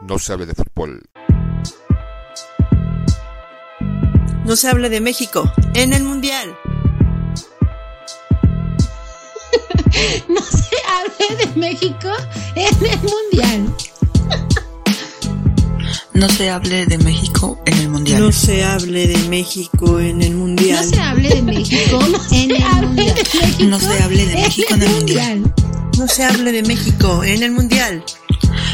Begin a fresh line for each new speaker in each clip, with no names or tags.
no se hable de fútbol.
No se hable de México en el Mundial.
no se hable de México en el Mundial.
No se hable de México en el Mundial.
No se hable de México en el Mundial.
No se hable de México en el Mundial.
No se hable de México en el Mundial.
No se hable de México en el Mundial.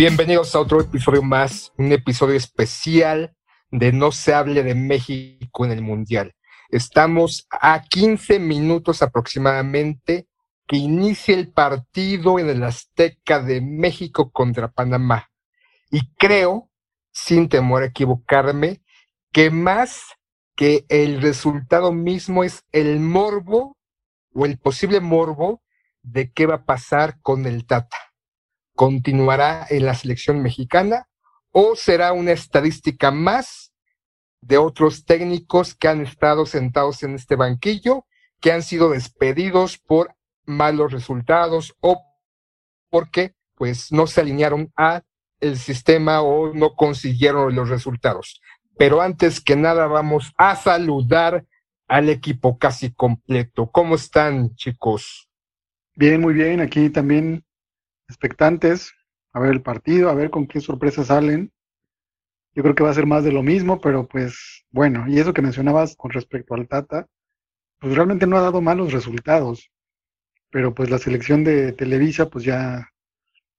Bienvenidos a otro episodio más, un episodio especial de No se hable de México en el Mundial. Estamos a 15 minutos aproximadamente que inicie el partido en el Azteca de México contra Panamá. Y creo, sin temor a equivocarme, que más que el resultado mismo es el morbo o el posible morbo de qué va a pasar con el Tata continuará en la selección mexicana o será una estadística más de otros técnicos que han estado sentados en este banquillo, que han sido despedidos por malos resultados o porque pues no se alinearon a el sistema o no consiguieron los resultados. Pero antes que nada vamos a saludar al equipo casi completo. ¿Cómo están, chicos?
Bien, muy bien. Aquí también expectantes a ver el partido, a ver con qué sorpresas salen. Yo creo que va a ser más de lo mismo, pero pues bueno, y eso que mencionabas con respecto al Tata, pues realmente no ha dado malos resultados, pero pues la selección de Televisa pues ya,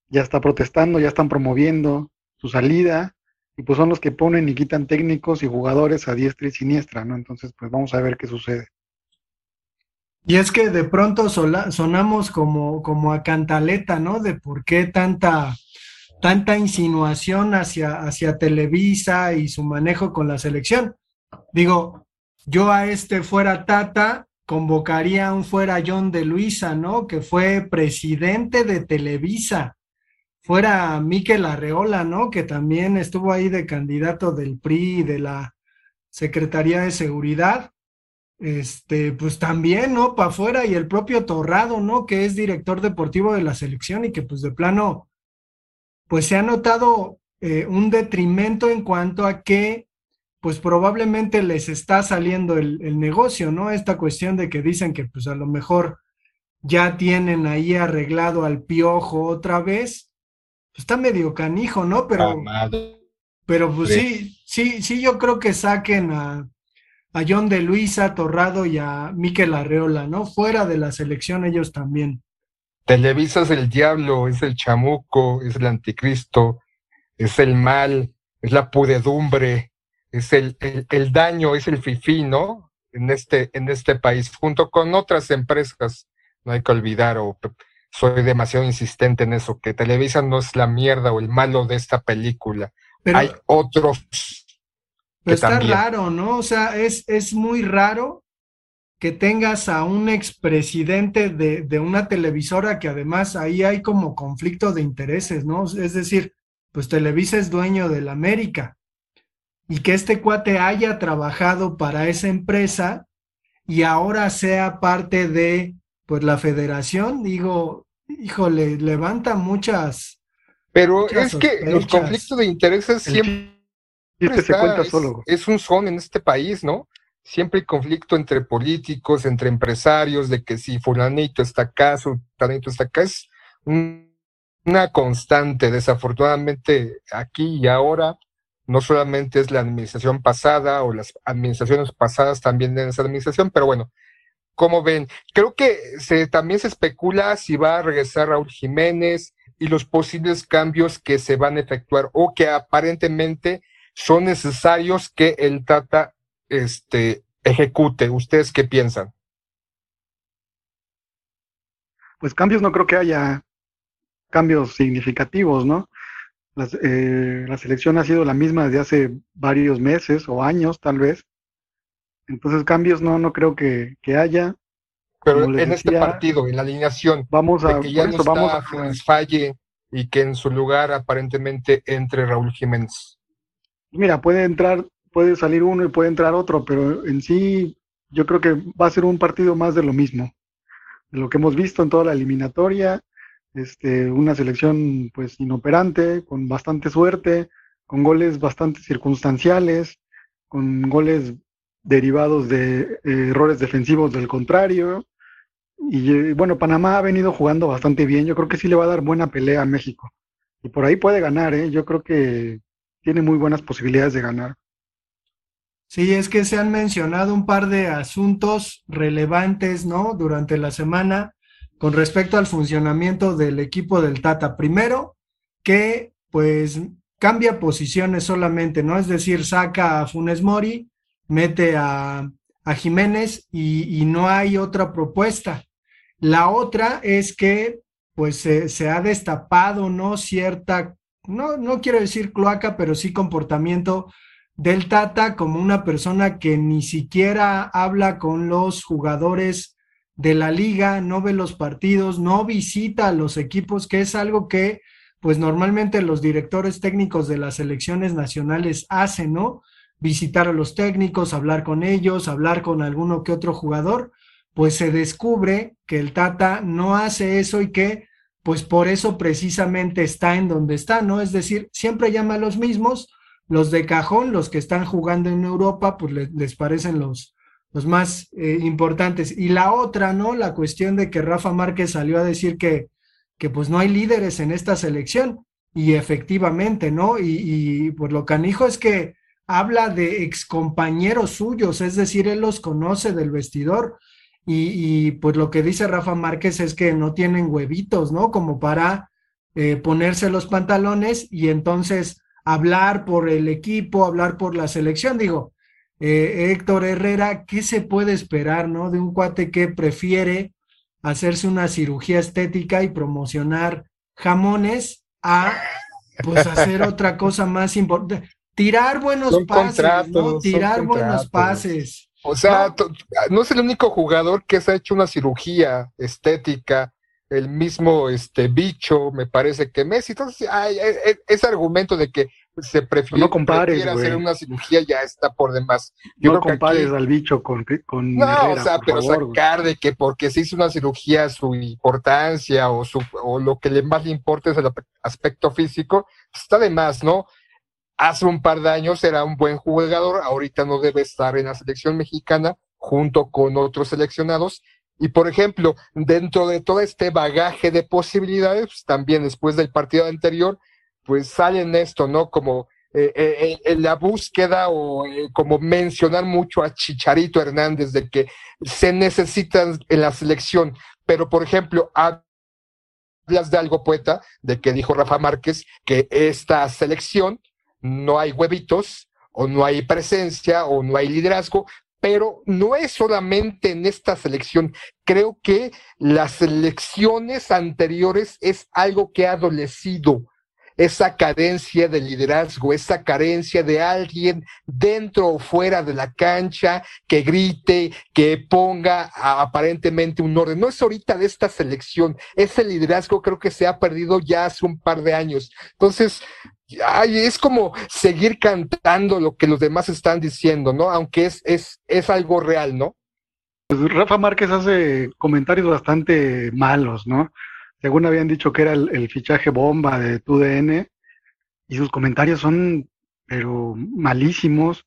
ya está protestando, ya están promoviendo su salida y pues son los que ponen y quitan técnicos y jugadores a diestra y siniestra, ¿no? Entonces pues vamos a ver qué sucede.
Y es que de pronto sonamos como, como a cantaleta, ¿no? De por qué tanta, tanta insinuación hacia, hacia Televisa y su manejo con la selección. Digo, yo a este fuera Tata convocaría a un fuera John de Luisa, ¿no? Que fue presidente de Televisa. Fuera Miquel Arreola, ¿no? Que también estuvo ahí de candidato del PRI y de la Secretaría de Seguridad este, pues también, ¿no? Para afuera y el propio Torrado, ¿no? Que es director deportivo de la selección y que pues de plano, pues se ha notado eh, un detrimento en cuanto a que, pues probablemente les está saliendo el, el, negocio, ¿no? Esta cuestión de que dicen que pues a lo mejor ya tienen ahí arreglado al piojo otra vez, pues está medio canijo, ¿no? Pero, pero pues sí, sí, sí, yo creo que saquen a a John de Luisa, Torrado y a Miquel Arreola, ¿no? Fuera de la selección ellos también.
Televisa es el diablo, es el chamuco, es el anticristo, es el mal, es la pudedumbre, es el, el, daño, es el fifí, ¿no? En este, en este país, junto con otras empresas, no hay que olvidar, o soy demasiado insistente en eso, que Televisa no es la mierda o el malo de esta película. hay otros
pero está raro, ¿no? O sea, es, es muy raro que tengas a un expresidente de, de una televisora que además ahí hay como conflicto de intereses, ¿no? Es decir, pues Televisa es dueño de la América y que este cuate haya trabajado para esa empresa y ahora sea parte de pues la federación, digo, híjole, levanta muchas.
Pero es que los conflictos de intereses siempre es, un son en este país, ¿no? Siempre hay conflicto entre políticos, entre empresarios, de que si fulanito está acá, fulanito está acá, es una constante. Desafortunadamente, aquí y ahora, no solamente es la administración pasada o las administraciones pasadas también en esa administración, pero bueno, como ven, creo que se, también se especula si va a regresar Raúl Jiménez y los posibles cambios que se van a efectuar o que aparentemente son necesarios que el Tata este, ejecute. ¿Ustedes qué piensan?
Pues cambios no creo que haya cambios significativos, ¿no? eh, la selección ha sido la misma desde hace varios meses o años, tal vez. Entonces, cambios no, no creo que, haya.
Pero en este partido, en la alineación,
vamos a,
que ya no vamos a... Falle y que en su lugar aparentemente entre Raúl Jiménez.
Mira, puede entrar, puede salir uno y puede entrar otro, pero en sí yo creo que va a ser un partido más de lo mismo, de lo que hemos visto en toda la eliminatoria, este, una selección pues inoperante, con bastante suerte, con goles bastante circunstanciales, con goles derivados de eh, errores defensivos del contrario. Y eh, bueno, Panamá ha venido jugando bastante bien, yo creo que sí le va a dar buena pelea a México. Y por ahí puede ganar, ¿eh? yo creo que tiene muy buenas posibilidades de ganar.
Sí, es que se han mencionado un par de asuntos relevantes, ¿no? Durante la semana con respecto al funcionamiento del equipo del Tata. Primero, que pues cambia posiciones solamente, ¿no? Es decir, saca a Funes Mori, mete a, Jiménez y, no hay otra propuesta. La otra es que pues se, ha destapado, ¿no? Cierta, no, no quiero decir cloaca, pero sí comportamiento del Tata como una persona que ni siquiera habla con los jugadores de la liga, no ve los partidos, no visita a los equipos, que es algo que pues normalmente los directores técnicos de las selecciones nacionales hacen, ¿no? Visitar a los técnicos, hablar con ellos, hablar con alguno que otro jugador, pues se descubre que el Tata no hace eso y que pues por eso precisamente está en donde está, ¿no? Es decir, siempre llama a los mismos, los de cajón, los que están jugando en Europa, pues les parecen los, los más eh, importantes. Y la otra, ¿no? La cuestión de que Rafa Márquez salió a decir que, que pues no hay líderes en esta selección. Y efectivamente, ¿no? Y, y pues lo canijo es que habla de excompañeros suyos, es decir, él los conoce del vestidor. Y, y, pues lo que dice Rafa Márquez es que no tienen huevitos, ¿no? Como para eh, ponerse los pantalones y entonces hablar por el equipo, hablar por la selección. Digo, eh, Héctor Herrera, ¿qué se puede esperar, no? De un cuate que prefiere hacerse una cirugía estética y promocionar jamones a, pues, hacer otra cosa más importante. Tirar buenos pases, ¿no? Tirar buenos pases.
O sea, ¿no? es el único jugador que se ha hecho una cirugía estética el mismo este bicho, me parece que Messi. Entonces, e, e, ese argumento de que se prefiere,
no
hacer una cirugía ya está por demás.
Yo no compares al bicho con, con
No, o sea, pero sacar de que porque se hizo una cirugía su importancia o, su, o lo que le más le importa es el aspecto físico, está de más, ¿no? Hace un par de años era un buen jugador, ahorita no debe estar en la selección mexicana junto con otros seleccionados. Y por ejemplo, dentro de todo este bagaje de posibilidades, pues, también después del partido anterior, pues salen esto, ¿no? Como eh, eh, en la búsqueda o eh, como mencionar mucho a Chicharito Hernández de que se necesitan en la selección, pero por ejemplo, hablas de algo poeta, de que dijo Rafa Márquez que esta selección no hay huevitos o no hay presencia o no hay liderazgo, pero no es solamente en esta selección. Creo que las selecciones anteriores es algo que ha adolecido esa carencia de liderazgo, esa carencia de alguien dentro o fuera de la cancha que grite, que ponga aparentemente un orden. No es ahorita de esta selección, ese liderazgo creo que se ha perdido ya hace un par de años. Entonces, ay, es como seguir cantando lo que los demás están diciendo, ¿no? Aunque es, es, es algo real, ¿no?
Pues Rafa Márquez hace comentarios bastante malos, ¿no? según habían dicho que era el, fichaje bomba de TUDN, y sus comentarios son, pero malísimos,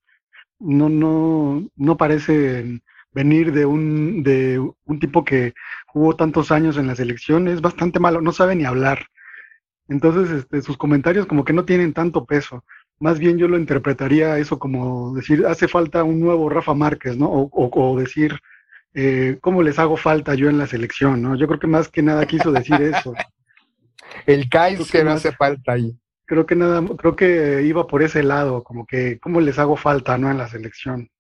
no, no, no parecen venir de un, de un tipo que jugó tantos años en la selección, es bastante malo, no sabe ni hablar. Entonces, este, sus comentarios como que no tienen tanto peso. Más bien yo lo interpretaría eso como decir, hace falta un nuevo Rafa Márquez, ¿no? O, o decir, eh, cómo les hago falta yo en la selección, ¿no? Yo creo que más que nada quiso decir eso.
El Kais que no hace falta ahí.
Creo que nada, creo que iba por ese lado, como que cómo les hago falta, ¿no? En la selección.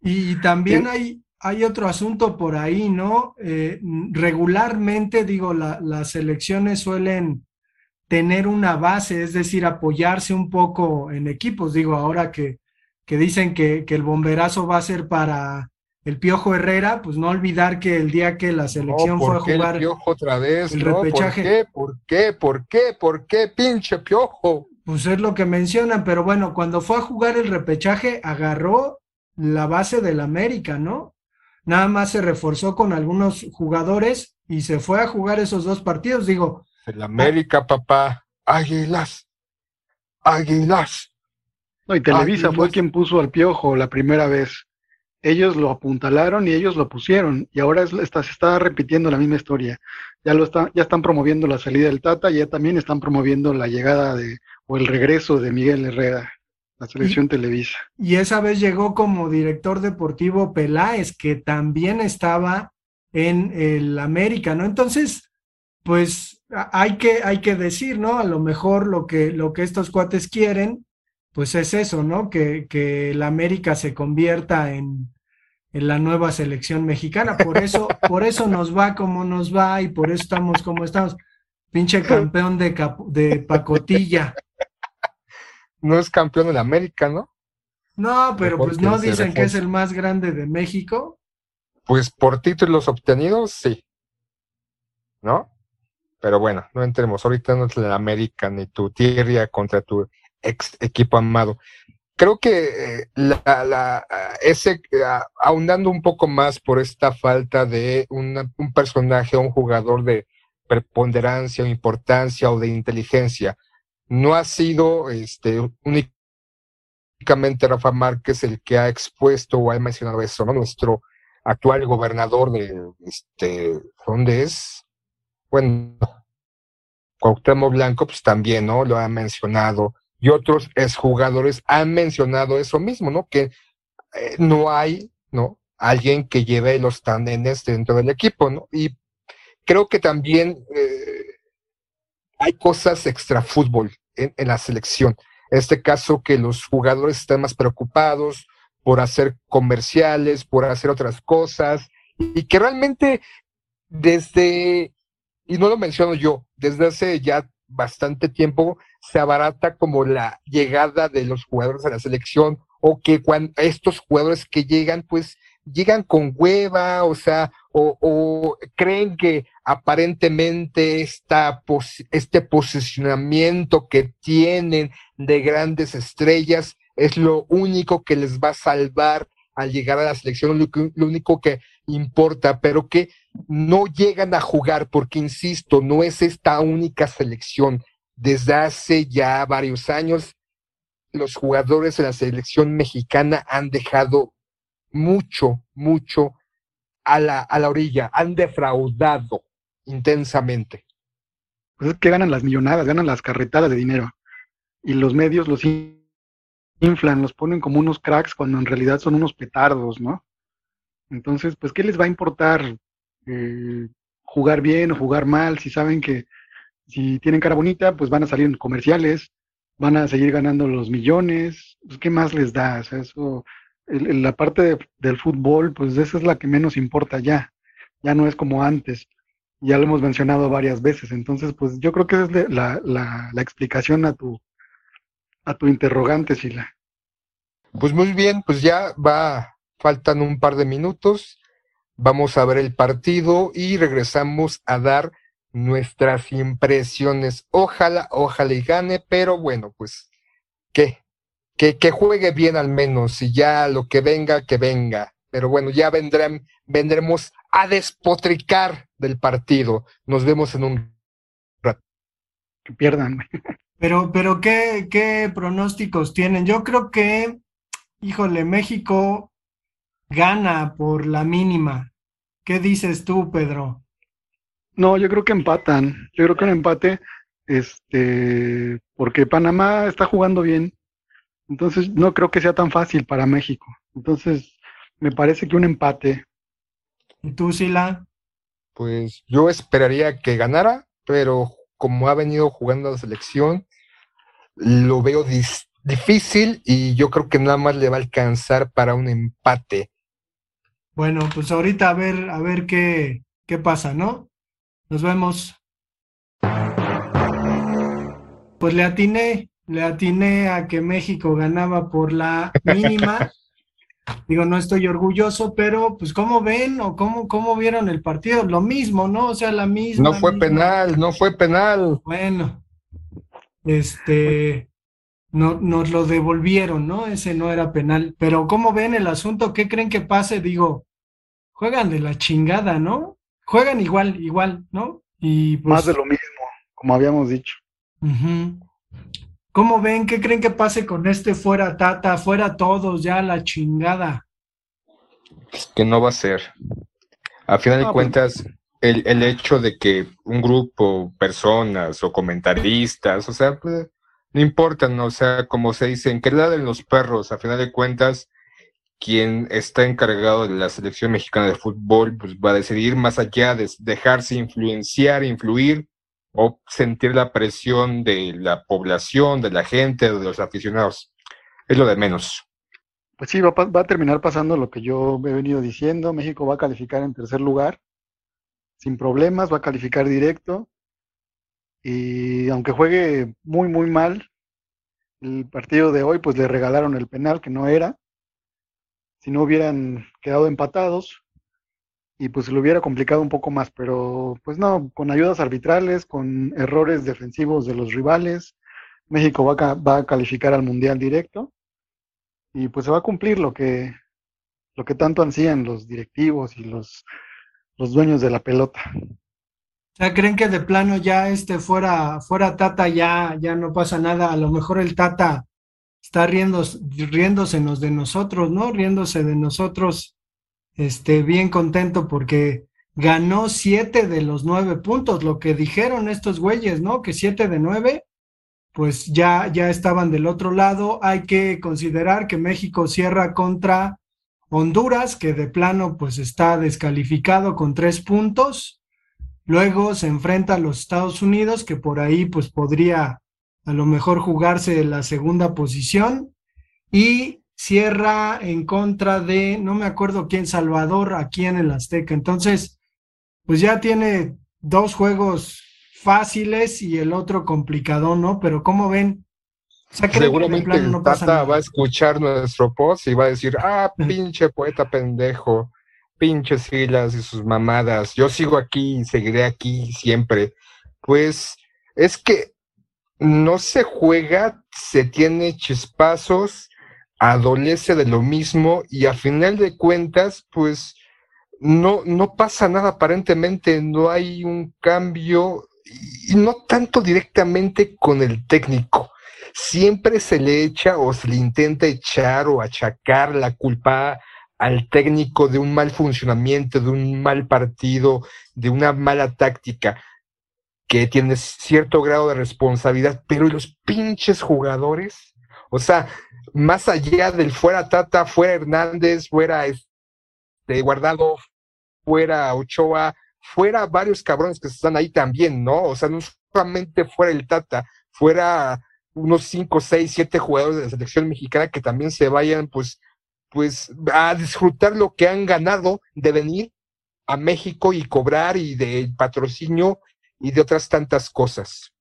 Y también hay, hay otro asunto por ahí, ¿no? Eh, regularmente, digo, las selecciones suelen tener una base, es decir, apoyarse un poco en equipos. Digo, ahora que, que dicen que, que el bomberazo va a ser para el Piojo Herrera, pues no olvidar que el día que la selección fue a jugar
el Piojo otra vez,
el
¿no?
repechaje.
¿Por qué? ¿Por qué? ¿Por qué? ¿Por qué? Pinche Piojo.
Pues es lo que mencionan, pero bueno, cuando fue a jugar el repechaje, agarró la base del América, ¿no? Nada más se reforzó con algunos jugadores y se fue a jugar esos dos partidos. Digo,
El América, papá. Águilas. Águilas.
No, y Televisa
Águilas.
fue quien puso al piojo la primera vez. Ellos lo apuntalaron y ellos lo pusieron. Y ahora es- está- se está repitiendo la misma historia. Ya lo está, ya están promoviendo la salida del Tata y ya también están promoviendo la llegada de, o el regreso de Miguel Herrera, la selección Televisa.
y esa vez llegó como director deportivo Peláez, que también estaba en el América, ¿no? Entonces, pues hay que, hay que decir, ¿no? A lo mejor lo que, lo que estos cuates quieren, pues es eso, ¿no? Que, que el América se convierta en, en la nueva selección mexicana. Por eso, por eso nos va como nos va y por eso estamos como estamos. Pinche campeón de, de pacotilla.
No es campeón de la América, ¿no?
No, pero
Mejor
pues no dicen que es el más grande de México.
Pues por títulos obtenidos, sí. ¿No? Pero bueno, no entremos. Ahorita no es la América ni tu tierra contra tu ex equipo amado. Creo que eh, la, la- ah, ese, ah, ahondando un poco más por esta falta de una- un personaje, un jugador de preponderancia o importancia o de inteligencia, no ha sido este, únicamente Rafa Márquez el que ha expuesto o ha mencionado eso, ¿no? Nuestro actual gobernador de, este, ¿dónde es? Bueno, Cuauhtémoc Blanco, pues también, ¿no? Lo ha mencionado. Y otros exjugadores han mencionado eso mismo, ¿no? Que eh, no hay, ¿no? Alguien que lleve los tandenes dentro del equipo, ¿no? Y creo que también eh, hay cosas extra fútbol en, en la selección. En este caso, que los jugadores están más preocupados por hacer comerciales, por hacer otras cosas, y que realmente desde, y no lo menciono yo, desde hace ya bastante tiempo se abarata como la llegada de los jugadores a la selección o que cuando estos jugadores que llegan pues llegan con hueva, o sea, o, creen que aparentemente esta este posicionamiento que tienen de grandes estrellas es lo único que les va a salvar al llegar a la selección, lo, lo único que importa, pero que no llegan a jugar porque, insisto, no es esta única selección. Desde hace ya varios años, los jugadores de la selección mexicana han dejado mucho, mucho a la, a la orilla, han defraudado intensamente.
Pues es que ganan las millonadas, ganan las carretadas de dinero. Y los medios los in- inflan, los ponen como unos cracks cuando en realidad son unos petardos, ¿no? Entonces, pues, ¿qué les va a importar eh, jugar bien o jugar mal si saben que si tienen cara bonita, pues van a salir en comerciales, van a seguir ganando los millones? Pues, ¿Qué más les da? O sea, eso, la parte de- del fútbol, pues esa es la que menos importa ya. Ya no es como antes ya lo hemos mencionado varias veces. Entonces, pues yo creo que esa es la, la, la explicación a tu, a tu interrogante, Sila.
Pues muy bien, pues ya va, faltan un par de minutos, vamos a ver el partido y regresamos a dar nuestras impresiones. Ojalá, ojalá y gane, pero bueno, pues que, que, que juegue bien al menos y ya lo que venga, que venga. Pero bueno, ya vendrán, vendremos a despotricar del partido. Nos vemos en un
Que pierdan. güey.
Pero, pero ¿qué, qué pronósticos tienen? Yo creo que, híjole, México gana por la mínima. ¿Qué dices tú, Pedro?
No, yo creo que empatan. Yo creo que un empate, este, porque Panamá está jugando bien. Entonces, no creo que sea tan fácil para México. Entonces, me parece que un empate.
¿Y tú, Sila?
Pues yo esperaría que ganara, pero como ha venido jugando la selección, lo veo difícil y yo creo que nada más le va a alcanzar para un empate.
Bueno, pues ahorita a ver, a ver qué, qué pasa, ¿no? Nos vemos. pues le atiné, le atiné a que México ganaba por la mínima. Digo, no estoy orgulloso, pero pues ¿cómo ven o cómo, cómo vieron el partido? Lo mismo, ¿no? O sea, la misma.
No fue penal, no fue penal.
Bueno, este, no, nos lo devolvieron, ¿no? Ese no era penal. Pero ¿cómo ven el asunto? ¿Qué creen que pase? Digo, juegan de la chingada, ¿no? Juegan igual, igual, ¿no? Y pues
Más de lo mismo, como habíamos dicho.
¿Cómo ven? ¿Qué creen que pase con este fuera Tata, fuera todos, ya la chingada?
que no va a ser. A final de
pues-
cuentas, el, el hecho de que un grupo, personas o comentaristas, o sea, pues, no importa, ¿no? O sea, como se dicen, que laden los perros, a final de cuentas, quien está encargado de la selección mexicana de fútbol, pues va a decidir más allá de dejarse influenciar, influir o sentir la presión de la población, de la gente, de los aficionados. Es lo de menos.
Pues sí, va, va a terminar pasando lo que yo he venido diciendo. México va a calificar en tercer lugar, sin problemas, va a calificar directo. Y aunque juegue muy, muy mal, el partido de hoy, pues le regalaron el penal que no era. Si no hubieran quedado empatados, y pues lo hubiera complicado un poco más, pero pues no, con ayudas arbitrales, con errores defensivos de los rivales, México va a, va a calificar al Mundial directo y pues se va a cumplir lo que, lo que tanto ansían los directivos y los, los dueños de la pelota.
Sea, ¿creen que de plano ya este fuera, fuera Tata ya, ya no pasa nada? A lo mejor el Tata está riéndose, riéndosenos de nosotros, ¿no? Riéndose de nosotros, este, bien contento porque ganó siete de los nueve puntos, lo que dijeron estos güeyes, ¿no? Que siete de nueve, pues ya, ya estaban del otro lado. Hay que considerar que México cierra contra Honduras, que de plano pues está descalificado con tres puntos. Luego se enfrenta a los Estados Unidos, que por ahí pues podría a lo mejor jugarse la segunda posición. Y cierra en contra de, no me acuerdo quién, Salvador, aquí en el Azteca. Entonces, pues ya tiene dos juegos fáciles y el otro complicado, ¿no? Pero ¿cómo ven? O sea, ¿creen que de
Seguramente el
no
Tata va a escuchar nuestro post y va a decir, ah, pinche poeta pendejo, pinches silas y sus mamadas, yo sigo aquí y seguiré aquí siempre. Pues es que no se juega, se tiene chispazos, adolece de lo mismo y a final de cuentas, pues no, no pasa nada aparentemente, no hay un cambio y no tanto directamente con el técnico siempre se le echa o se le intenta echar o achacar la culpa al técnico de un mal funcionamiento, de un mal partido, de una mala táctica, que tiene cierto grado de responsabilidad, pero ¿y los pinches jugadores? O sea, más allá del fuera Tata, fuera Hernández, fuera este Guardado, fuera Ochoa, fuera varios cabrones que están ahí también, ¿no? O sea, no solamente fuera el Tata, fuera unos 5, 6, 7 jugadores de la selección mexicana que también se vayan pues, pues a disfrutar lo que han ganado de venir a México y cobrar y de patrocinio y de otras tantas cosas.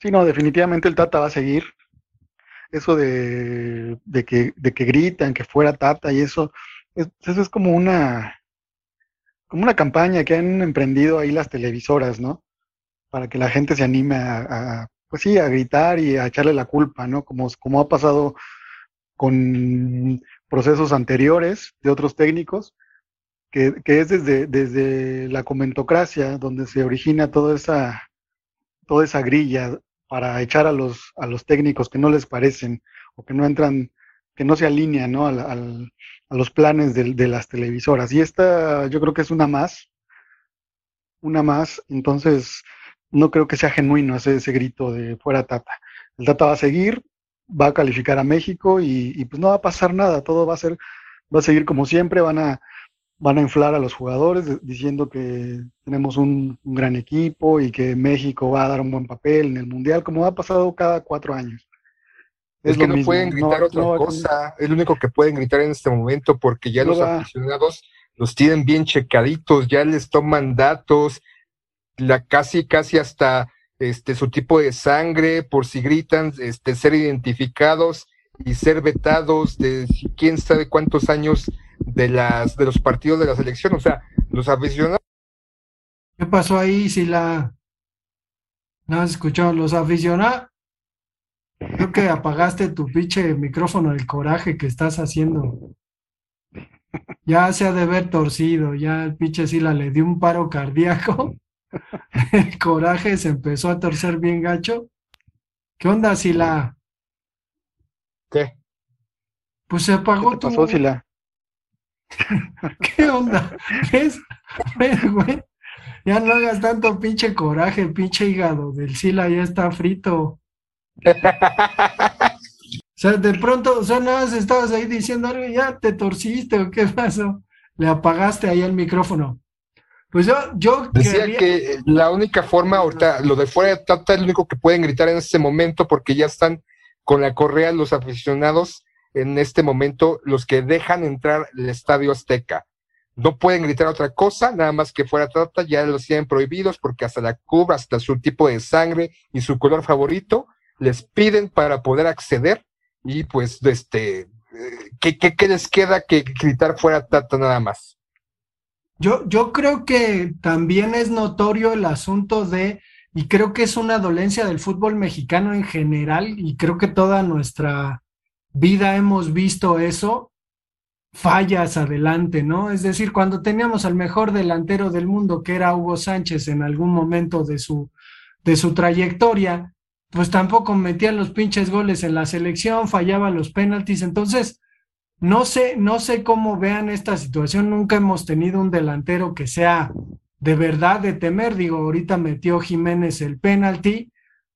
Sí, no, definitivamente el Tata va a seguir. Eso de, de que, de que gritan que fuera Tata y eso, es- eso es como una, como una campaña que han emprendido ahí las televisoras, ¿no? Para que la gente se anime a, a, pues sí, a gritar y a echarle la culpa, ¿no? Como, como ha pasado con procesos anteriores de otros técnicos, que, que es desde, desde la comentocracia donde se origina toda esa, toda esa grilla para echar a los, a los técnicos que no les parecen o que no entran, que no se alinean ¿no? Al, al, a los planes de, de, las televisoras. Y esta yo creo que es una más, una más, entonces no creo que sea genuino ese, ese grito de fuera Tata. El Tata va a seguir, va a calificar a México y, y, pues no va a pasar nada, todo va a ser, va a seguir como siempre, van a, van a inflar a los jugadores diciendo que tenemos un, un, gran equipo y que México va a dar un buen papel en el Mundial, como ha pasado cada cuatro años.
Es, es que no mismo. pueden gritar no, otra no cosa, es lo único que pueden gritar en este momento porque ya los va. aficionados los tienen bien checaditos, ya les toman datos, la casi, casi hasta este, su tipo de sangre, por si gritan, este, ser identificados y ser vetados de quién sabe cuántos años de las de los partidos de la selección. O sea, los aficionados.
¿Qué pasó ahí, si la no has escuchado? Los aficionados. Creo que apagaste tu pinche micrófono el coraje que estás haciendo. Ya se ha de ver torcido, ya el pinche Sila le dio un paro cardíaco. El coraje se empezó a torcer bien gacho. ¿Qué onda, Sila?
¿Qué?
Pues se apagó
¿Qué
tu.
pasó, Sila?
¿Qué onda? ¿Ves? ¿Ves, güey? Ya no hagas tanto pinche coraje, pinche hígado del Sila ya está frito. O sea, de pronto, o sea, nada más estabas ahí diciendo algo, y ya te torciste o qué pasó. Le apagaste ahí el micrófono. Pues yo, yo
Decía
quería-
que la única forma, ahorita, lo de fuera de Tata es lo único que pueden gritar en este momento porque ya están con la correa los aficionados en este momento, los que dejan entrar el Estadio Azteca. No pueden gritar otra cosa, nada más que fuera Tata, ya los tienen prohibidos porque hasta la cuba, hasta su tipo de sangre y su color favorito, les piden para poder acceder y pues, este, eh, ¿qué, qué, qué les queda que gritar fuera Tata nada más?
Yo, yo creo que también es notorio el asunto de, y creo que es una dolencia del fútbol mexicano en general, y creo que toda nuestra vida hemos visto eso, fallas adelante, ¿no? Es decir, cuando teníamos al mejor delantero del mundo, que era Hugo Sánchez en algún momento de su, de su trayectoria, pues tampoco metía los pinches goles en la selección, fallaba los penaltis, entonces no sé, no sé cómo vean esta situación. Nunca hemos tenido un delantero que sea de verdad de temer. Digo, ahorita metió Jiménez el penalti,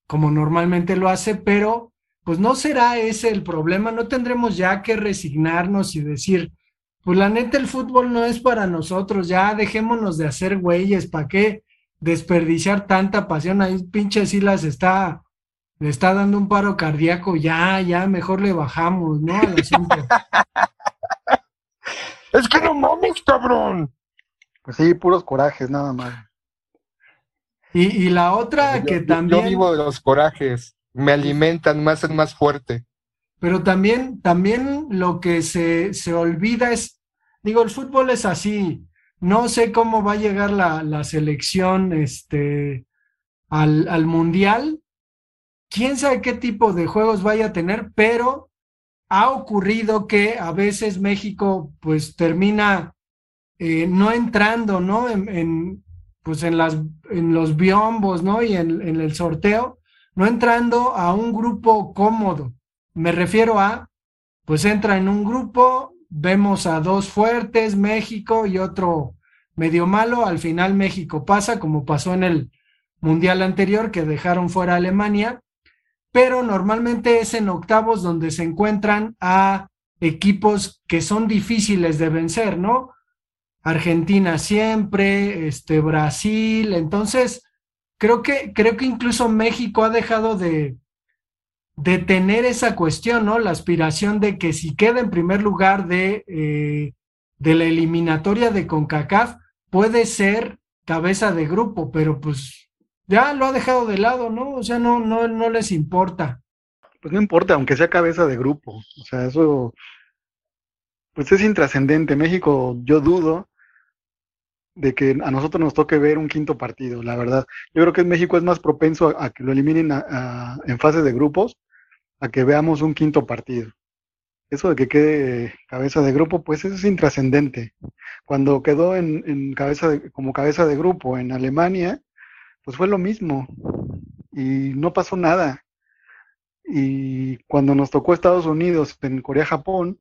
como normalmente lo hace, pero pues no será ese el problema. No tendremos ya que resignarnos y decir, pues la neta el fútbol no es para nosotros. Ya dejémonos de hacer güeyes. ¿Para qué desperdiciar tanta pasión? Ahí pinche Silas está le está dando un paro cardíaco, ya, ya, mejor le bajamos, ¿no? Al asunto.
Es que no mames, cabrón.
Pues sí, puros corajes, nada más.
Y, y la otra
Yo-
que
yo-
también,
Yo vivo de los corajes. Me alimentan, me hacen más fuerte.
pero también, también lo que se, se olvida es, digo, el fútbol es así. No sé cómo va a llegar la, la selección este, al, al mundial. Quién sabe qué tipo de juegos vaya a tener, pero ha ocurrido que a veces México pues termina eh, no entrando, ¿no? En, pues en las en los biombos, ¿no? Y en, en el sorteo, no entrando a un grupo cómodo. Me refiero a, pues entra en un grupo, vemos a dos fuertes, México y otro medio malo, al final México pasa, como pasó en el mundial anterior, que dejaron fuera a Alemania, pero normalmente es en octavos donde se encuentran a equipos que son difíciles de vencer, ¿no? Argentina siempre, este Brasil, entonces creo que creo que incluso México ha dejado de de tener esa cuestión, ¿no? La aspiración de que si queda en primer lugar de, eh, de la eliminatoria de CONCACAF, puede ser cabeza de grupo, pero pues ya lo ha dejado de lado, ¿no? O sea, no, no, no les importa.
Pues no importa, aunque sea cabeza de grupo. O sea, eso pues es intrascendente. México, yo dudo de que a nosotros nos toque ver un quinto partido, la verdad. Yo creo que México es más propenso a, que lo eliminen en fase de grupos, a que veamos un quinto partido. Eso de que quede cabeza de grupo, pues es intrascendente. Cuando quedó en, en cabeza de- como cabeza de grupo en Alemania, pues fue lo mismo y no pasó nada. Y cuando nos tocó Estados Unidos en Corea-Japón,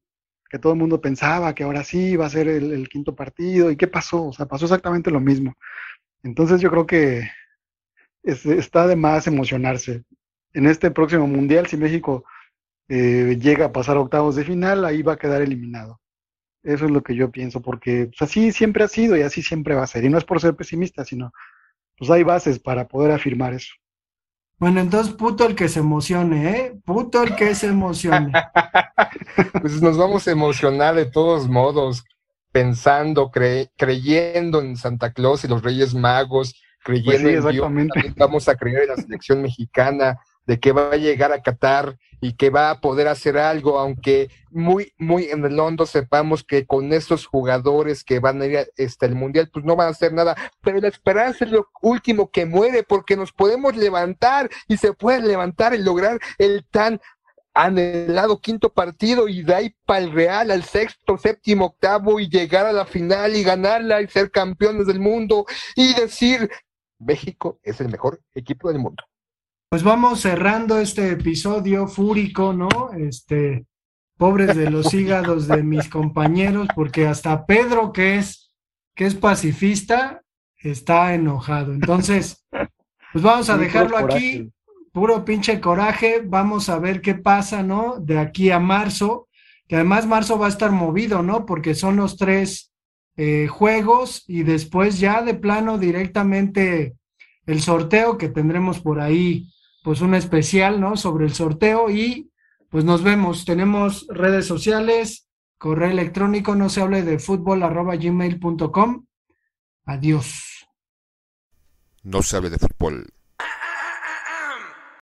que todo el mundo pensaba que ahora sí iba a ser el, quinto partido, ¿y qué pasó? O sea, pasó exactamente lo mismo. Entonces yo creo que es- está de más emocionarse. En este próximo mundial, si México eh, llega a pasar octavos de final, ahí va a quedar eliminado. Eso es lo que yo pienso, porque pues, así siempre ha sido y así siempre va a ser. Y no es por ser pesimista, sino pues hay bases para poder afirmar eso.
Bueno, entonces puto el que se emocione, ¿eh? Puto el que se emocione.
Pues nos vamos a emocionar de todos modos, pensando, cre- creyendo en Santa Claus y los Reyes Magos, creyendo
Pues sí,
en Dios, también vamos a creer en la selección mexicana, de que va a llegar a Qatar y que va a poder hacer algo, aunque muy, muy en el hondo sepamos que con estos jugadores que van a ir hasta el Mundial, pues no van a hacer nada, pero la esperanza es lo último que muere, porque nos podemos levantar y se puede levantar y lograr el tan anhelado quinto partido y de ahí para el Real al sexto, séptimo, octavo y llegar a la final y ganarla y ser campeones del mundo y decir México es el mejor equipo del mundo.
Pues vamos cerrando este episodio fúrico, ¿no? Este, pobres de los hígados de mis compañeros, porque hasta Pedro, que es, que es pacifista, está enojado. Entonces, pues vamos a dejarlo aquí, puro pinche coraje, vamos a ver qué pasa, ¿no? De aquí a marzo, que además marzo va a estar movido, ¿no? Porque son los tres eh, juegos y después ya de plano directamente el sorteo que tendremos por ahí pues un especial, ¿no? Sobre el sorteo y pues nos vemos. Tenemos redes sociales, correo electrónico, no se hable de fútbol arroba gmail.com. Adiós.
No se hable de fútbol.